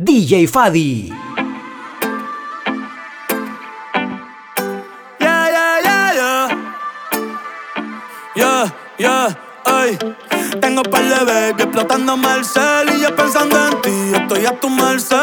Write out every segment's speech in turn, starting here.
DJ Fadi. Yeah, yeah, yeah, yeah. Yeah, ay. Tengo par de baby explotándome el cel y yo pensando en ti. Estoy a tu merced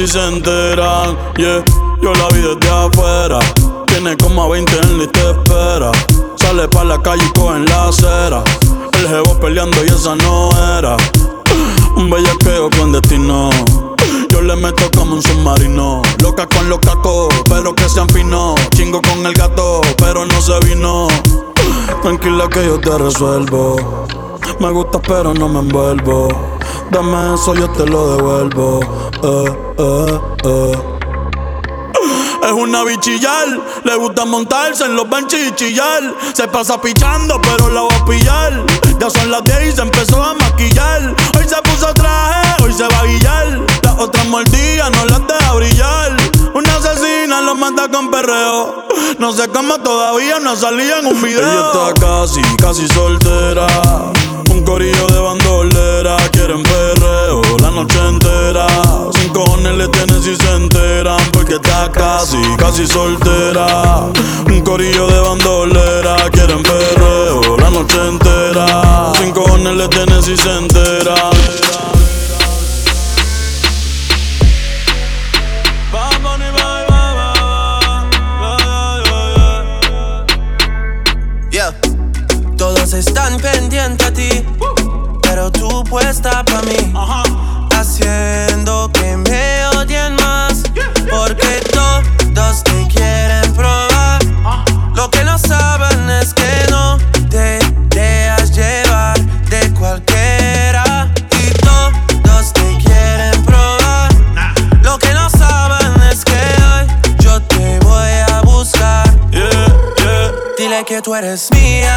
si se enteran. Yeah, yo la vi desde afuera. Tiene como a 20 en lista espera. Sale pa' la calle y coge en la acera. El jevo peleando y esa no era. Un bellaqueo con destino. Yo le meto como un submarino. Loca con los cacos, pero que sean finos. Chingo con el gato, pero no se vino. Tranquila que yo te resuelvo. Me gusta pero no me envuelvo. Dame eso, yo te lo devuelvo. Eh, eh, eh. Es una bichillar, le gusta montarse en los benches y chillar. Se pasa pichando, pero la voy a pillar. Ya son las 10 y se empezó a maquillar. Hoy se puso traje, hoy se va a guillar. Las otras mordidas no las deja brillar. Una asesina lo manda con perreo. No sé cómo todavía no salía en un video. Ella está casi, casi soltera. Un corillo de Quieren perreo la noche entera. Sin cojones le tienen si se enteran. Porque está casi, casi soltera. Un corillo de bandolera. Quieren perreo la noche entera. Sin cojones le tienen si se enteran. Puesta para mí, haciendo que me odien más, porque todos te quieren probar. Lo que no saben es que no te dejas llevar de cualquiera. Y todos te quieren probar. Lo que no saben es que hoy yo te voy a buscar. Dile que tú eres mía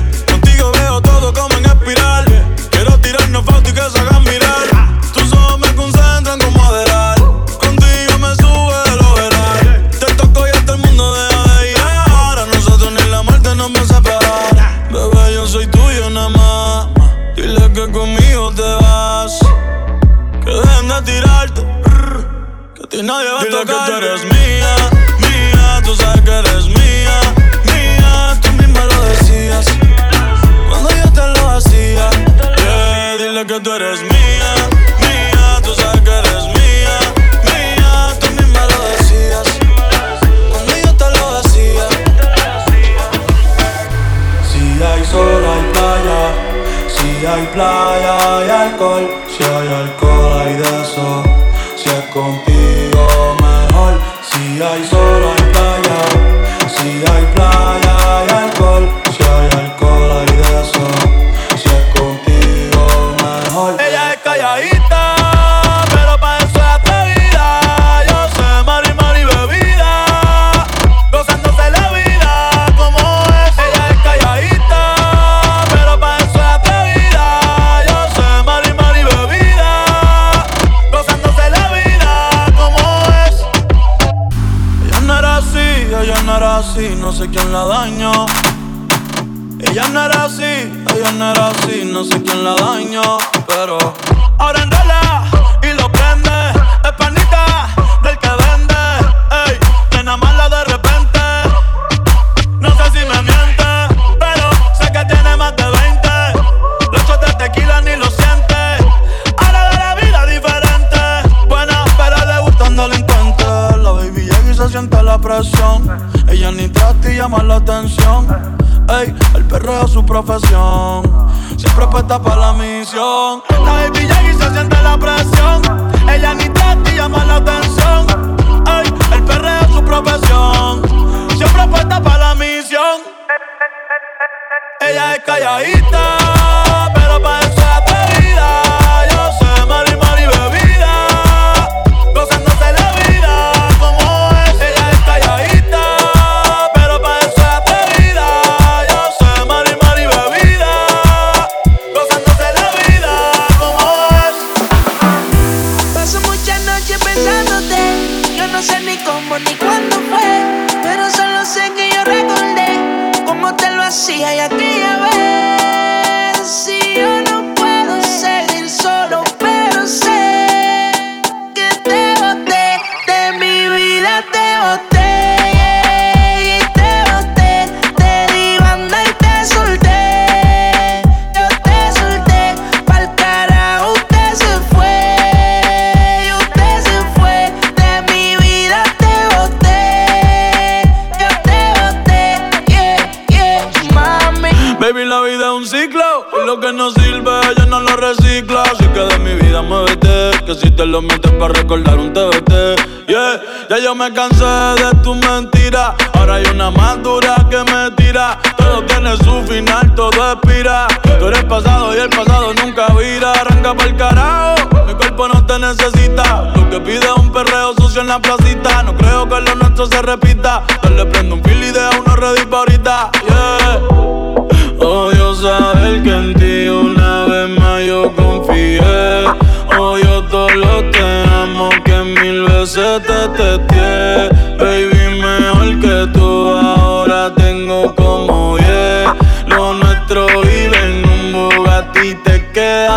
yo me cansé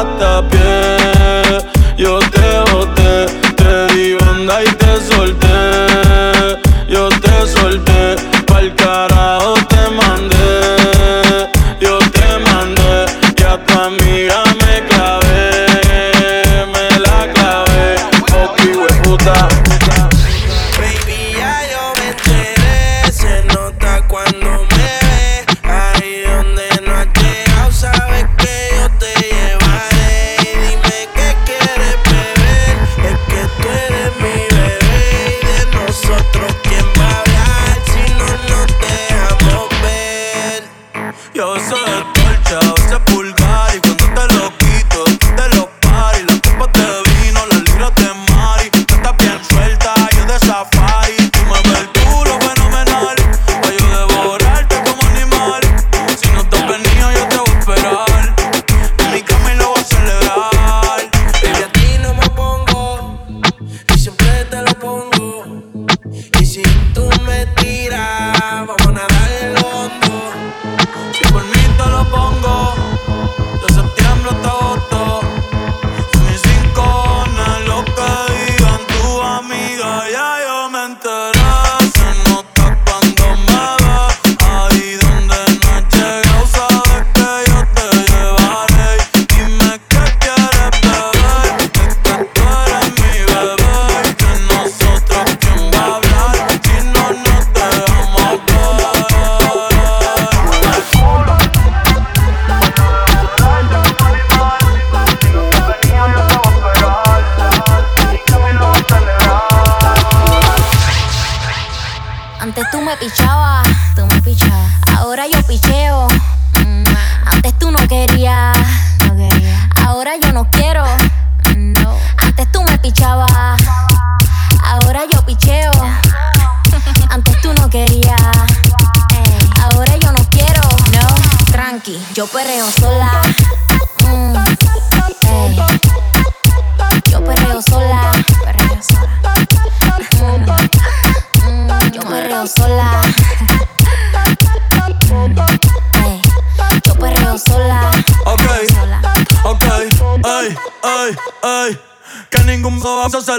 quedaste a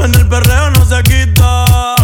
en el perreo no se quita.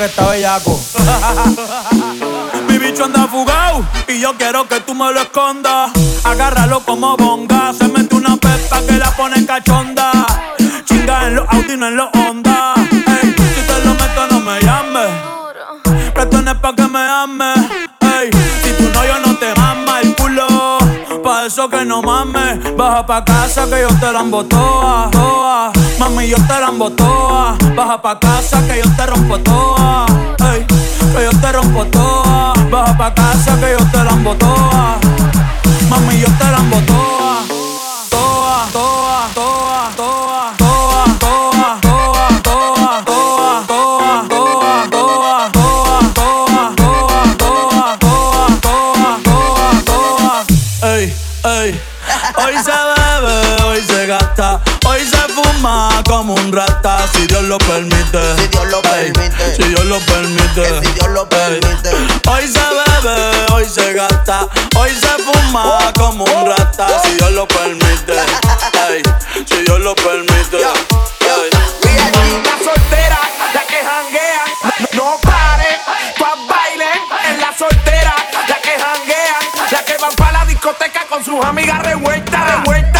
que está bellaco. Mi bicho anda fugado y yo quiero que tú me lo escondas. Agárralo como bonga, se mete una pepa que la pone cachonda. Chinga en los Audi, no en los Honda. Ey, si te lo meto, no me llames. Prestones pa' que me ames. Ey, si tú no, yo no te mama el culo. Pa' eso que no mames. Baja pa' casa que yo te la embotoa. Toa. Mami, yo te la toa. Baja pa' casa que yo te rompo toa. Ey, que yo te rompo toa. Baja pa' casa que yo te la toa. Mami, yo te la toa. Como un rata si Dios lo permite. Si Dios lo permite. Si Dios lo permite. Hoy se bebe, hoy se gasta. Hoy se fuma como un rata si Dios lo permite. Ey, si Dios lo permite. Yo, yo, ey. La soltera, la que janguea, no paren, pa' bailen. En la soltera, la que janguea, la que van pa' la discoteca con sus amigas revueltas.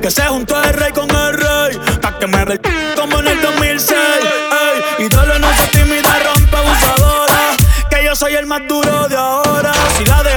Que se juntó el rey con el rey. Pa' que me re como en el 2006. Ey, ídolo no se tímida, rompe abusadora. Que yo soy el más duro de ahora. Si la de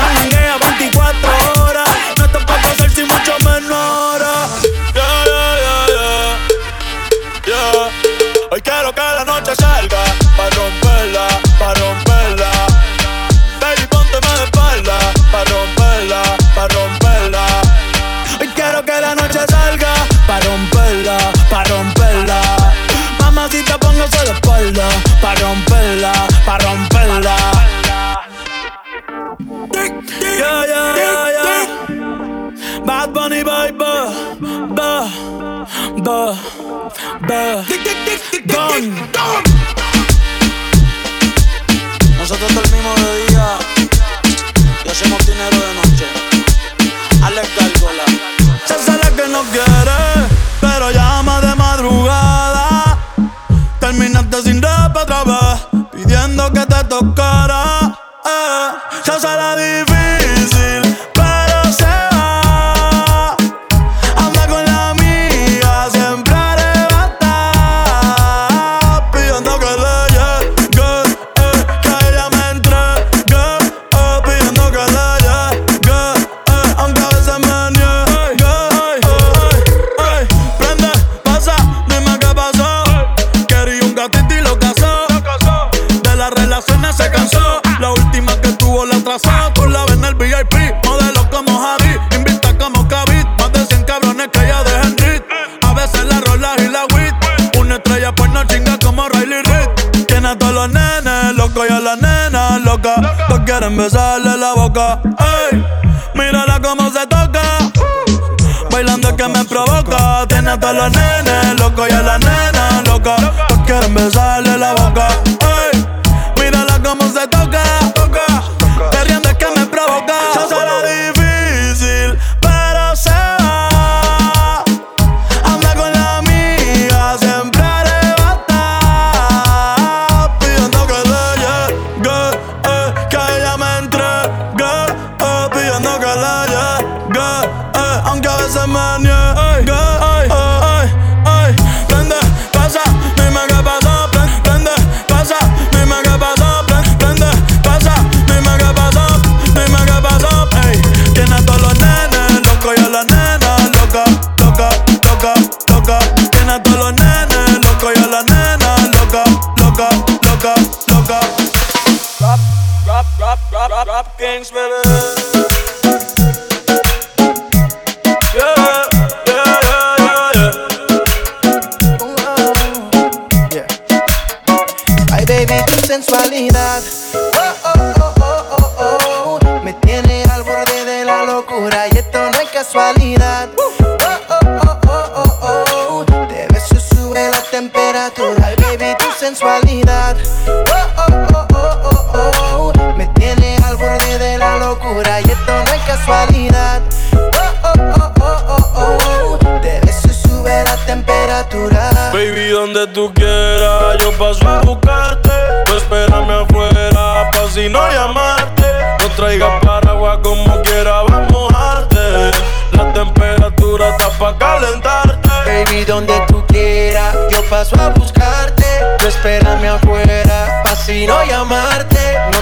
cómo se toca. Bailando que me provoca. Tiene a todos los nenes locos y a la nena loca. No quieren besarle la boca.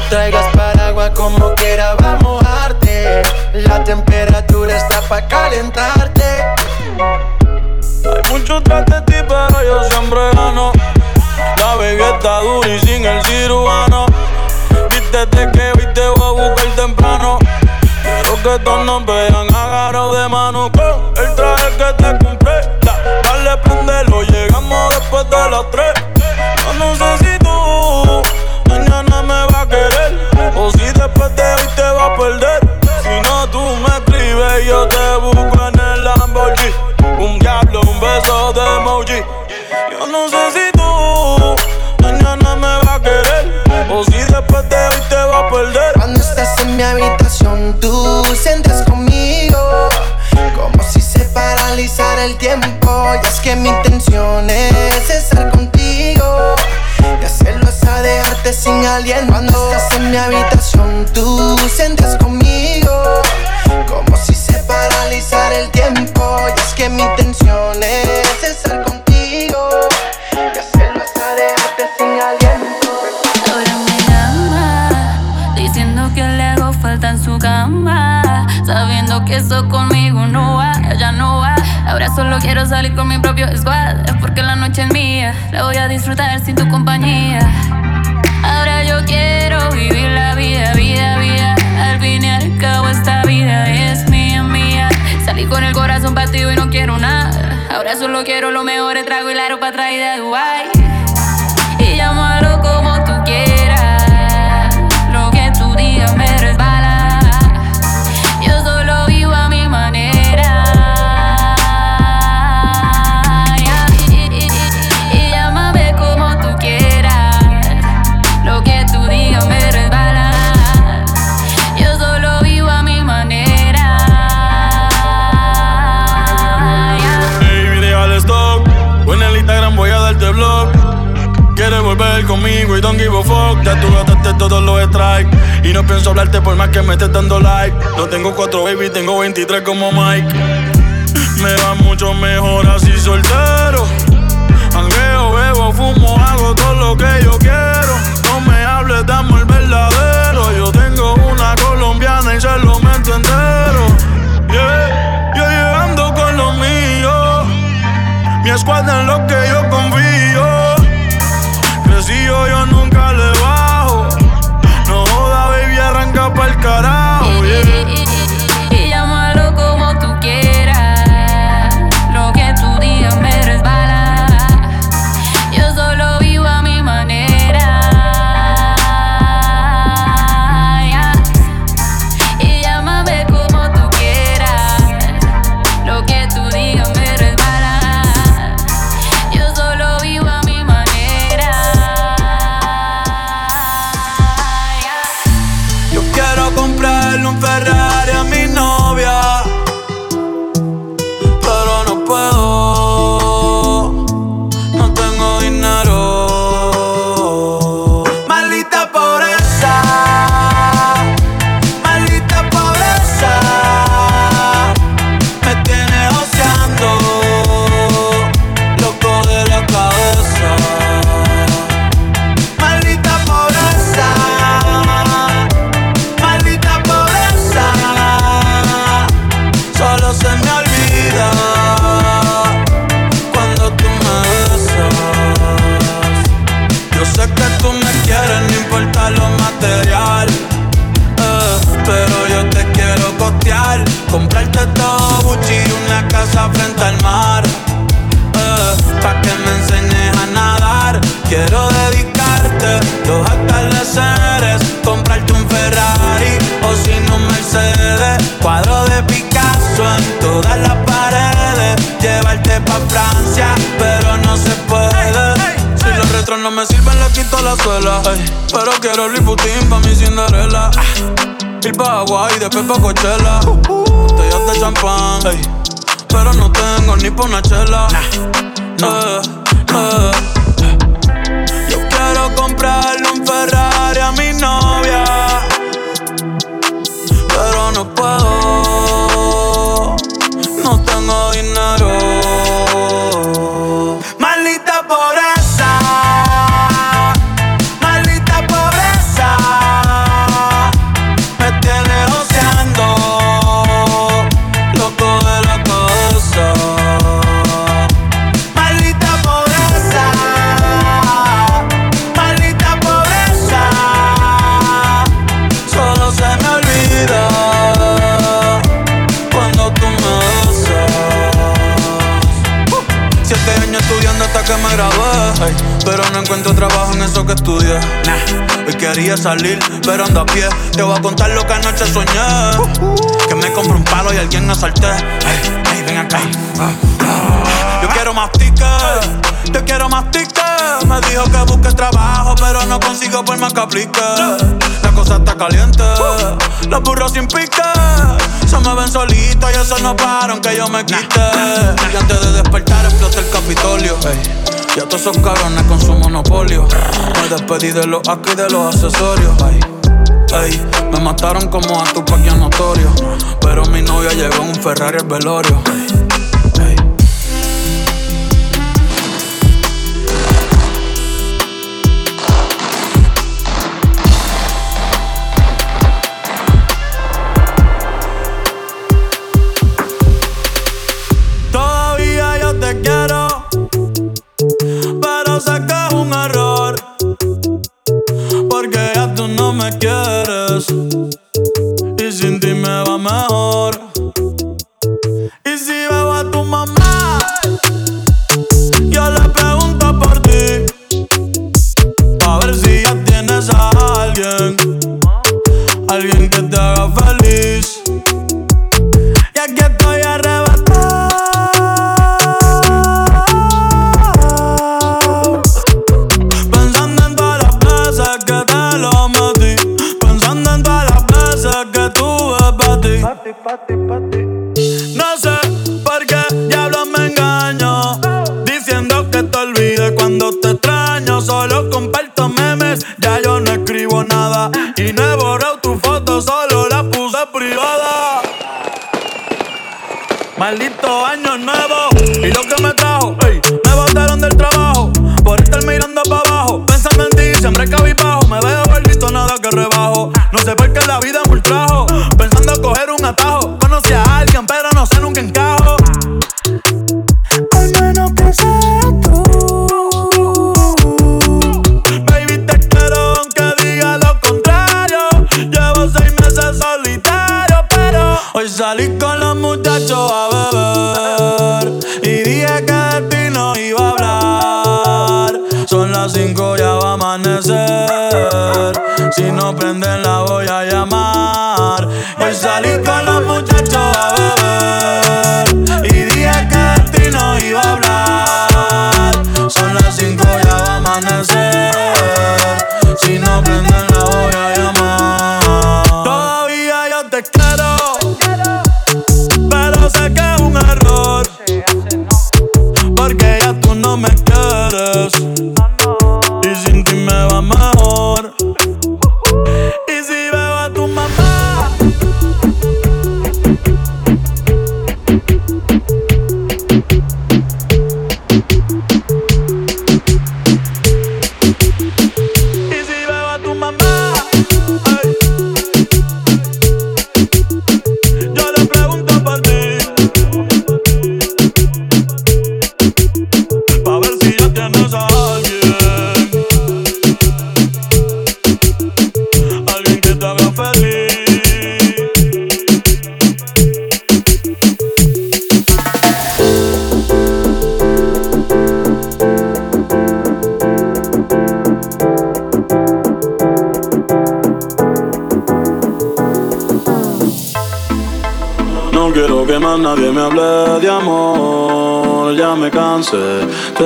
traigas paraguas como quiera va a mojarte. La temperatura está pa' calentarte. Hay muchos tras ti, pero yo siempre gano. La vega está dura y sin el cirujano. Vístete que viste, voy a buscar temprano. Quiero que todos nos vean agarrados de mano con el traje que te compré. Dale, prendelo, llegamos después de las tres. No yo te salir con mi propio squad Es porque la noche es mía La voy a disfrutar sin tu compañía. Ahora yo quiero vivir la vida, vida, vida. Al fin y al cabo esta vida es mía, mía. Salí con el corazón partido y no quiero nada. Ahora solo quiero lo mejor, el trago y la ropa traída de Dubai pienso hablarte por más que me estés dando like. No tengo cuatro baby, tengo 23 como Mike. Me va mucho mejor así soltero. Hangueo, bebo, fumo, hago todo lo que yo quiero. No me hables, damos el verdadero. Yo tengo una colombiana y se lo meto entero. Yeah, yo llegando con lo mío. Mi escuadra en lo que yo confío. Quiero Louis Vuitton pa' mi Cinderella. Ir pa' Hawaii, después pa' Coachella. Botellas de champán, ey, pero no tengo ni pa' una chela. Eh, eh. Yo quiero comprarle un Ferrari a mi novia, pero no puedo, que estudié. Hoy quería salir, pero ando a pie. Te voy a contar lo que anoche soñé. Que me compré un palo y alguien me asalté. Ey, ey, ven acá. Yo quiero más tickets, yo quiero más tickets. Me dijo que busque trabajo, pero no consigo por más que aplique. La cosa está caliente, los burros sin pique. Se me ven solitos y eso no para aunque yo me quite. Y antes de despertar explota el Capitolio. Y a todos esos cabrones con su monopolio. Me despedí de los aquí y de los accesorios. Ey, ey, me mataron como a tu paquia notorio. Pero mi novia llegó en un Ferrari al velorio. Salí con los muchachos a beber. Y dije que de ti no iba a hablar. Son las cinco, ya va a amanecer. Si no prenden,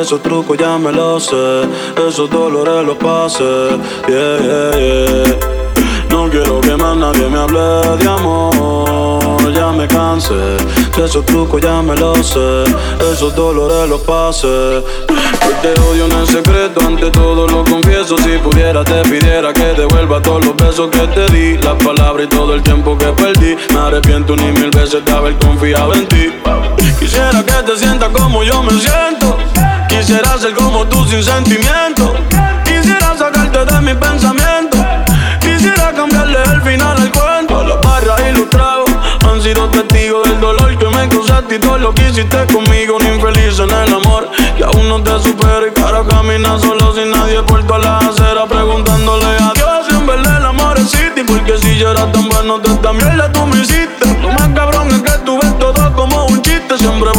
esos trucos ya me lo sé, esos dolores los pasé. Yeah, yeah, yeah. No quiero que más nadie me hable de amor, ya me cansé. Esos trucos ya me lo sé, esos dolores los pasé. Hoy te odio en secreto, ante todo lo confieso. Si pudiera, te pidiera que devuelva todos los besos que te di, las palabras y todo el tiempo que perdí. Me arrepiento ni mil veces de haber confiado en ti. Quisiera que te sientas como yo me siento. Quisiera ser como tú sin sentimiento. Quisiera sacarte de mi pensamiento. Quisiera cambiarle el final al cuento. Las barras y los tragos han sido testigos del dolor que me causaste y todo lo que hiciste conmigo. Un infeliz en el amor que aún no te supera y cara camina solo sin nadie puerto a la acera preguntándole a Dios en verdad el amor existe. Porque si yo era tan bueno, de esta mierda tú me hiciste. Lo más cabrón es que tú ves todo como un chiste. Siempre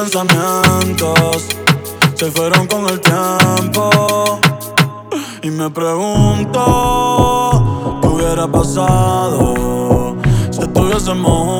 pensamientos se fueron con el tiempo. Y me pregunto qué hubiera pasado si estuviésemos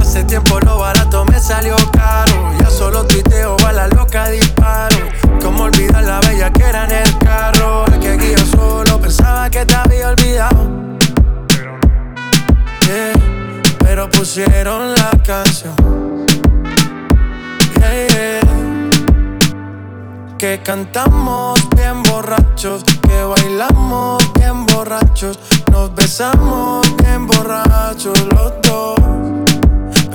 Hace tiempo lo barato me salió caro. Ya solo tuiteo a la loca disparo. Como olvidar la bella que era en el carro. El que guío solo pensaba que te había olvidado. Yeah, pero pusieron la canción. Yeah. Que cantamos bien borrachos, que bailamos bien borrachos, nos besamos bien borrachos los dos.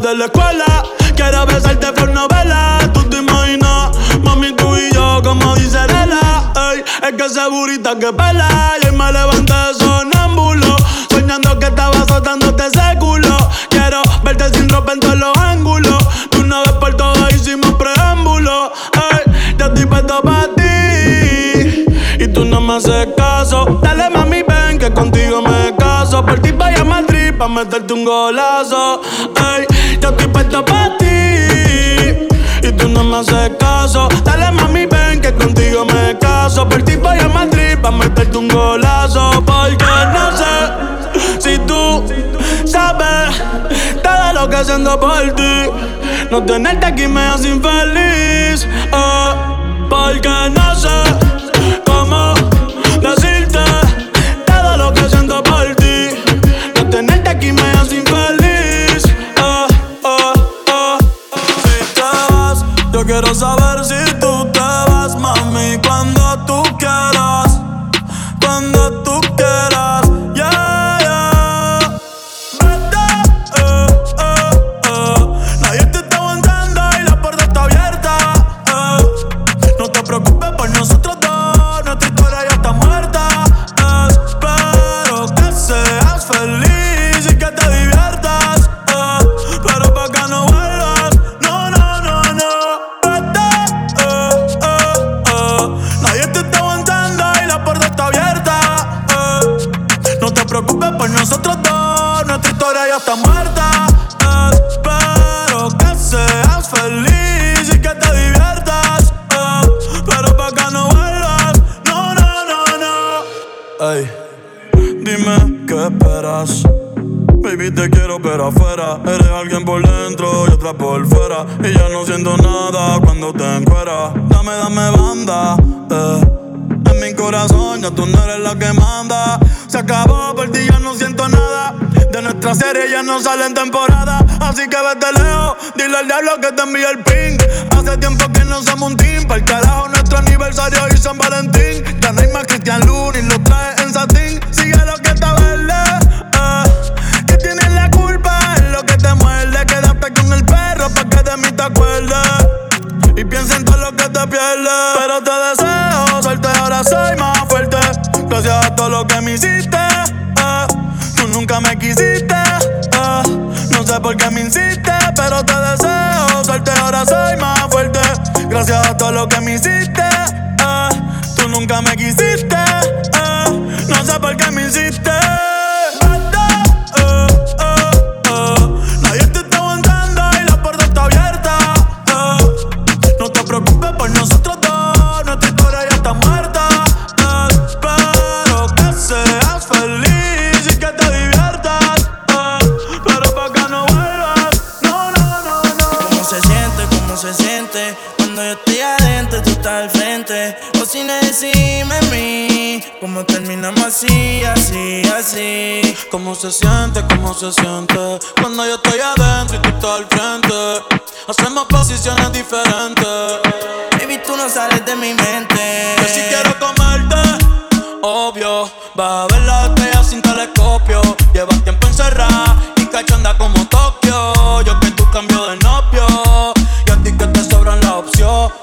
De la escuela. Quiero besarte por novela. Tú te imaginas, mami, tú y yo, como dice Lela. Ey, es que esa burita que pela. Y hoy me levanté sonámbulo. Soñando que estaba azotándote ese culo. Quiero verte sin ropa en todos los ángulos. De una vez por todas hicimos preámbulo. Ey, yo estoy puesto para ti. Y tú no me haces caso. Dale mami, ven que contigo me caso. Por ti vaya a Madrid pa' meterte un golazo. Ey, puesto pa' ti. Y tú no me haces caso. Dale mami, ven que contigo me caso. Por ti voy a Madrid pa' meterte un golazo. Porque no sé si tú sabes todo lo que haciendo por ti. No tenerte aquí me hace infeliz. Oh, porque no sé no sale en temporada Así que vete lejos, dile al diablo que te envíe el ping. Hace tiempo que no somos un team Para el carajo nuestro aniversario y San Valentín lo que me hiciste. Cuando yo estoy adentro, y tú estás al frente. O sin decirme a mí, cómo terminamos así, así, así. Cómo se siente, cómo se siente. Cuando yo estoy adentro y tú estás al frente. Hacemos posiciones diferentes. Baby, tú no sales de mi mente. Yo sí quiero comerte, obvio. Va a ver la estrella sin telescopio. Llevas tiempo encerrada y cachonda como Tokio. Yo que tú cambio de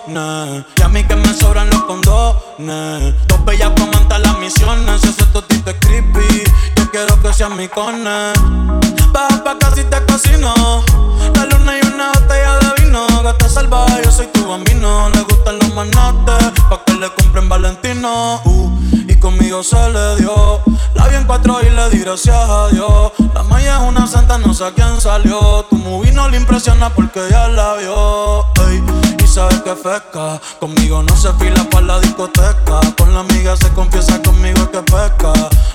y a mí que me sobran los condones. Dos bellas comentan las misiones. Si ese totito es creepy, yo quiero que seas mi cone. Baja pa' casi te cocino. La luna y una botella de vino. Gata salvaje, yo soy tu bambino. Le gustan los manates, pa' que le compren Valentino. Uh, conmigo se le dio. La vi en cuatro y le di gracias a Dios. La maya es una santa, no sé a quién salió. Tu movie no le impresiona porque ya la vio. Y sabes que pesca. Conmigo no se fila para la discoteca. Con la amiga se confiesa conmigo que pesca.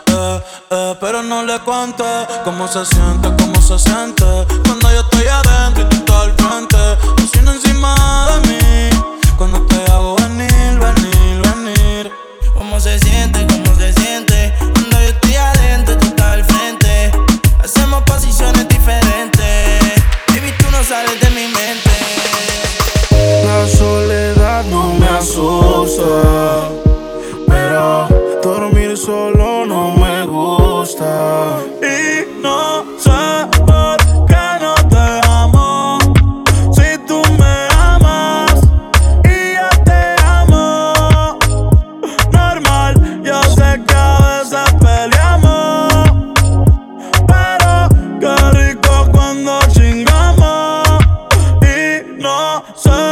Eh, eh, pero no le cuente cómo se siente, cómo se siente. Cuando yo estoy adentro y tú estás al frente. Cocina encima de mí. Cuando te hago venir, venir. Sales de mi mente. La soledad no me asusta, pero dormir solo sé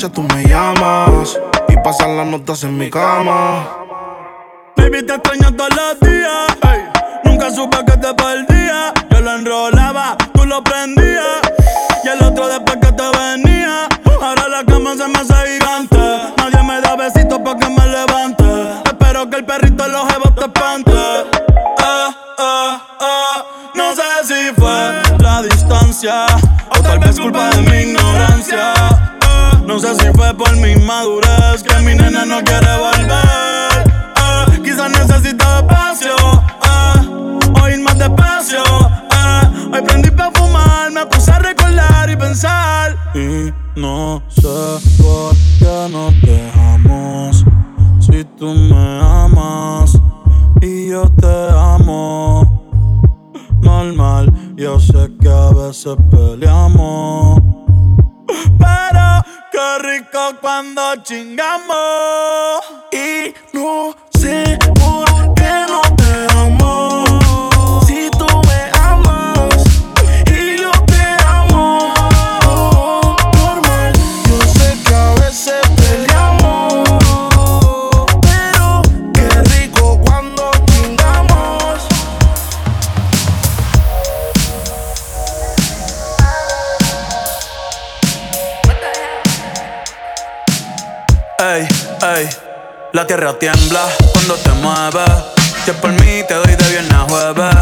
borracha tú me llamas y pasan las notas en mi cama. Baby, te extraño todos los días. Nunca supe que te perdía. Yo lo enrolaba, tú lo prendías. Y el otro después que te venía. Ahora la cama se me hace gigante. Nadie me da besitos pa' que me levante. Espero que el perrito en los jebos te espante. Eh, eh, eh. No sé si fue la distancia. O tal vez culpa de mi ignorancia. No sé si fue por mi madurez que mi nena no quiere volver. Eh, Quizás necesita espacio, eh, o ir más despacio. eh. Hoy prendí pa' fumar, me puse a recordar y pensar. Y no sé por qué nos dejamos. Si tú me amas y yo te amo. Normal, yo sé que a veces peleamos. Pero qué rico cuando chingamos. Y no sé por qué no te amo. La tierra tiembla cuando te mueves. Si es por mí, te doy de viernes a jueves.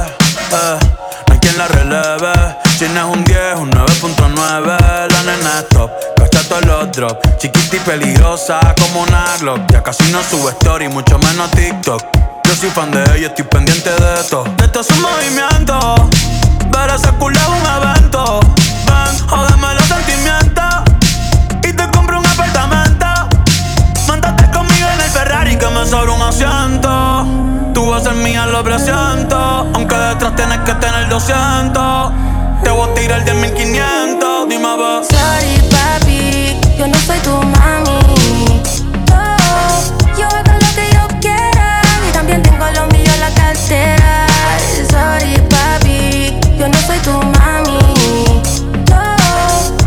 Eh, no hay quien la releve. Si no es un 10, un 9.9. La nena es top, cacha todos los drops. Chiquita y peligrosa como una Glock. Ya casi no sube story, mucho menos TikTok. Yo soy fan de ella, estoy pendiente de esto. De esto es un movimiento. Ver ese un evento. Ven, jódeme lo presiento. Aunque detrás tienes que tener 200. Te voy a tirar de 1500. Dime, va. Sorry, papi, yo no soy tu mami. No, yo hago lo que yo quiera y también tengo lo mío en la cartera. Sorry, papi, yo no soy tu mami. No,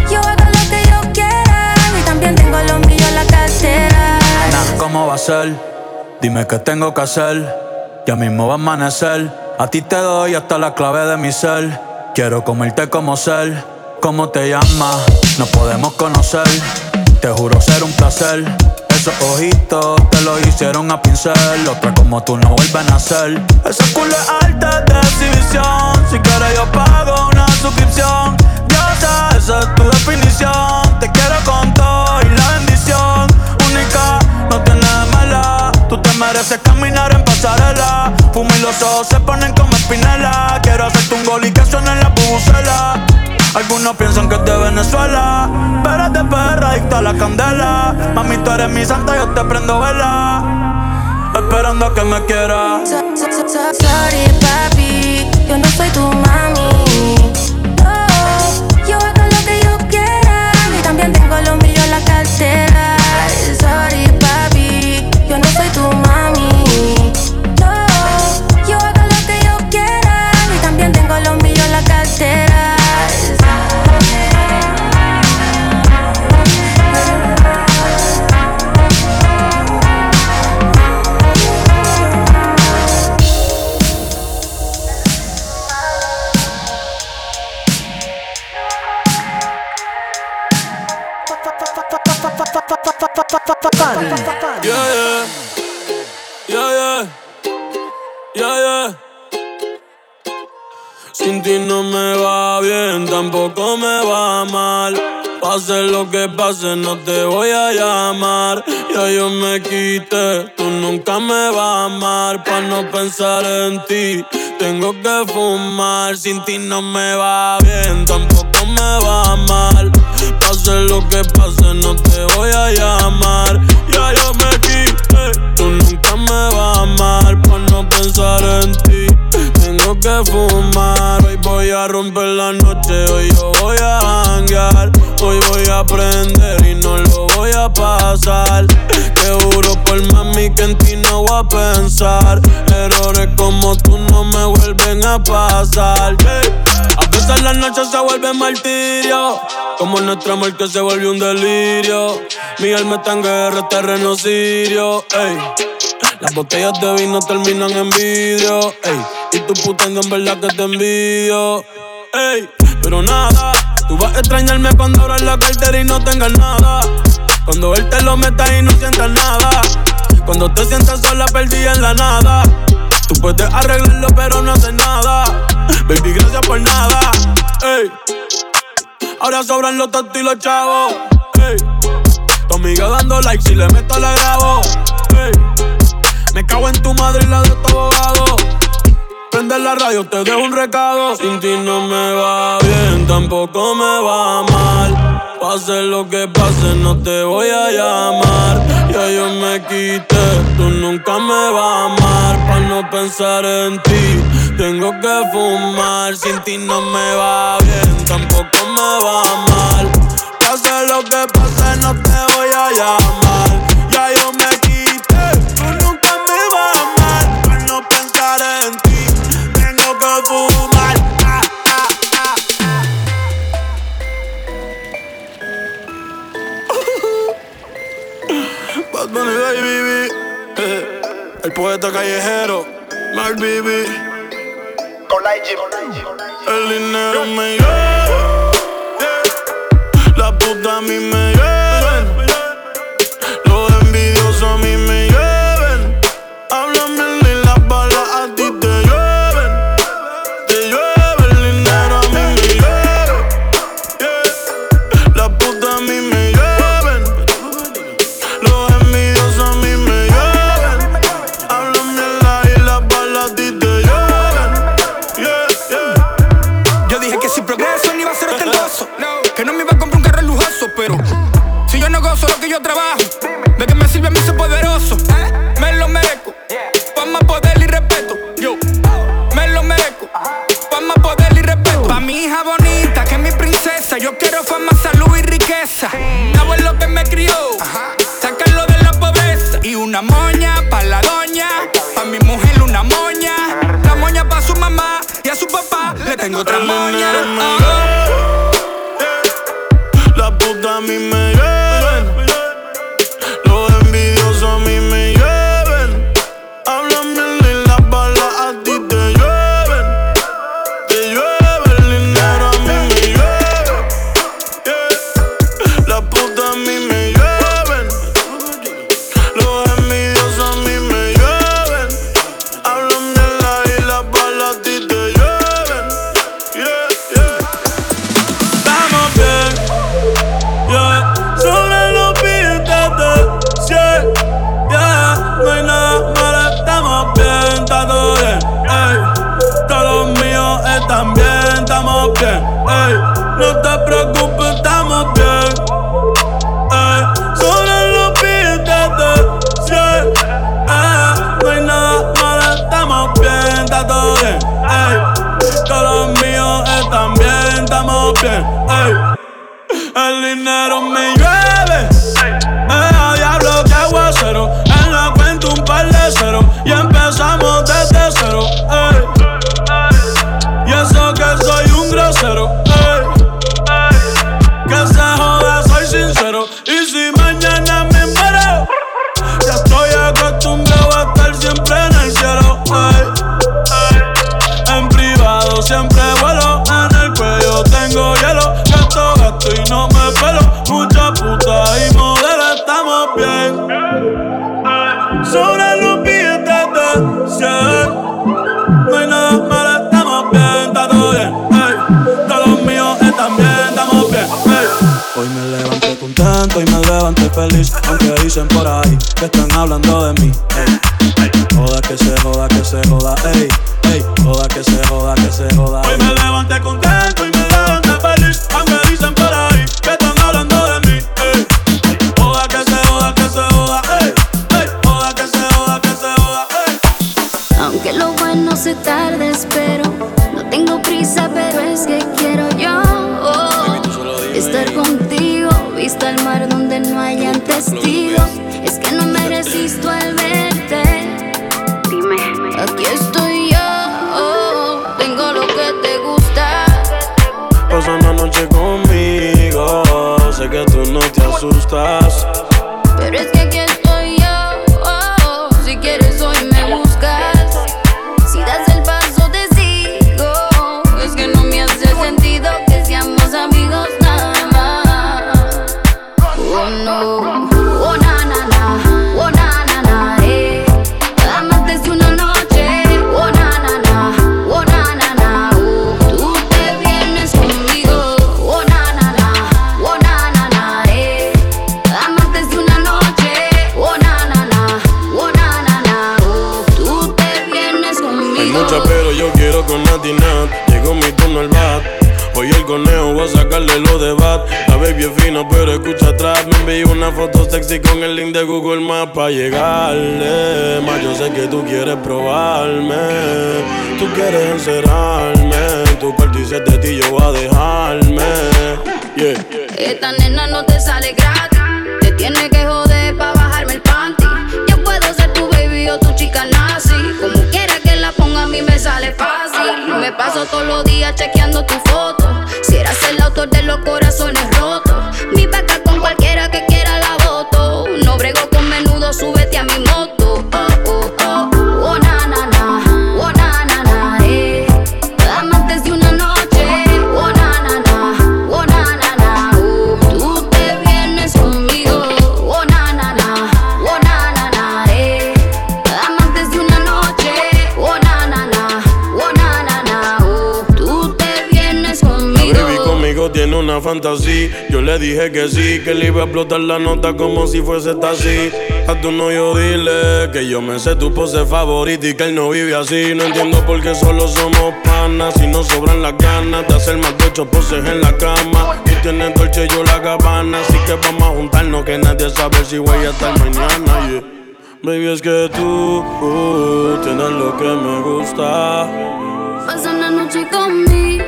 yo hago lo que yo quiera y también tengo lo mío en la cartera. va a hacer? Dime qué tengo que hacer. Ya mismo va a amanecer. A ti te doy hasta la clave de mi ser. Quiero comerte como ser. ¿Cómo te llamas? Nos podemos conocer. Te juro ser un placer. Esos ojitos te lo hicieron a pincel. Otra como tú no vuelven a ser. Esa culo es alta de exhibición. Si quieres, yo pago una suscripción. Ya esa es tu definición. Te quiero con todo y la bendición. Única, no tienes mala. Tú te mereces caminar en pasarela. Fumo y los ojos se ponen como espinela. Quiero hacerte un gol y que suene en la bucela. Algunos piensan que es de Venezuela, pero es de perra adicta a la candela. Mami, tú eres mi santa, yo te prendo vela. Esperando que me quieras. Sorry, papi, yo no soy tu mami. Pase lo que pase, no te voy a llamar. Ya yo me quité, tú nunca me vas a amar. Pa' no pensar en ti, tengo que fumar. Sin ti no me va bien, tampoco me va mal. Pase lo que pase, no te voy a llamar. Ya yo me quité, tú nunca me vas a amar. Pa' no pensar en ti, que fumar. Hoy voy a romper la noche, hoy yo voy a hanguear. Hoy voy a aprender y no lo voy a pasar. Te juro por mami que en ti no voy a pensar. Errores como tú no me vuelven a pasar. A veces la noche se vuelve martirio. Como nuestro amor que se vuelve un delirio. Mi alma está en guerra, terreno sirio. Ey. Las botellas de vino terminan en vidrio. Ey. Y tu puta en verdad que te envidio. Ey. Pero nada, tú vas a extrañarme cuando abras la cartera y no tengas nada. Cuando él te lo meta y no sientas nada. Cuando te sientas sola, perdida en la nada. Tú puedes arreglarlo, pero no haces nada. Baby, gracias por nada. Ey. Ahora sobran los tontos y los chavos. Ey. Tu amiga dando like, si le meto la grabo. Me cago en tu madre y la de tu abogado. Prende la radio, te dejo un recado. Sin ti no me va bien, tampoco me va mal. Pase lo que pase, no te voy a llamar. Ya yo me quité, tú nunca me vas a amar. Pa' no pensar en ti, tengo que fumar. Sin ti no me va bien, tampoco me va mal. Pase lo que pase, no te voy a llamar. Bunny, baby. Eh, El poeta callejero, Mark Bibi. El dinero me lleva. La puta a mí me llevan. Tengo otra moña. feliz, aunque dicen por ahí que están hablando de mí. Eh, Le dije que sí, que le iba a explotar la nota como si fuese taxi. A tu no dile que yo me sé tu pose favorita y que él no vive así. No entiendo por qué solo somos panas si no sobran las ganas de hacer más de ocho poses en la cama. Tú tienes dolce, yo la cabana, así que vamos a juntarnos que nadie sabe si voy a estar mañana. Baby, es que tú uh, tienes lo que me gusta. Pasa una noche conmigo,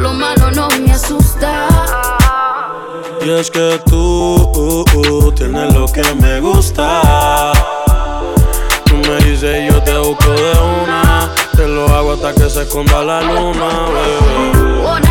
lo malo no me asusta. Y es que tú uh, uh, uh, tienes lo que me gusta. Tú me dices yo te busco de una. Te lo hago hasta que se esconda la luna, bebé.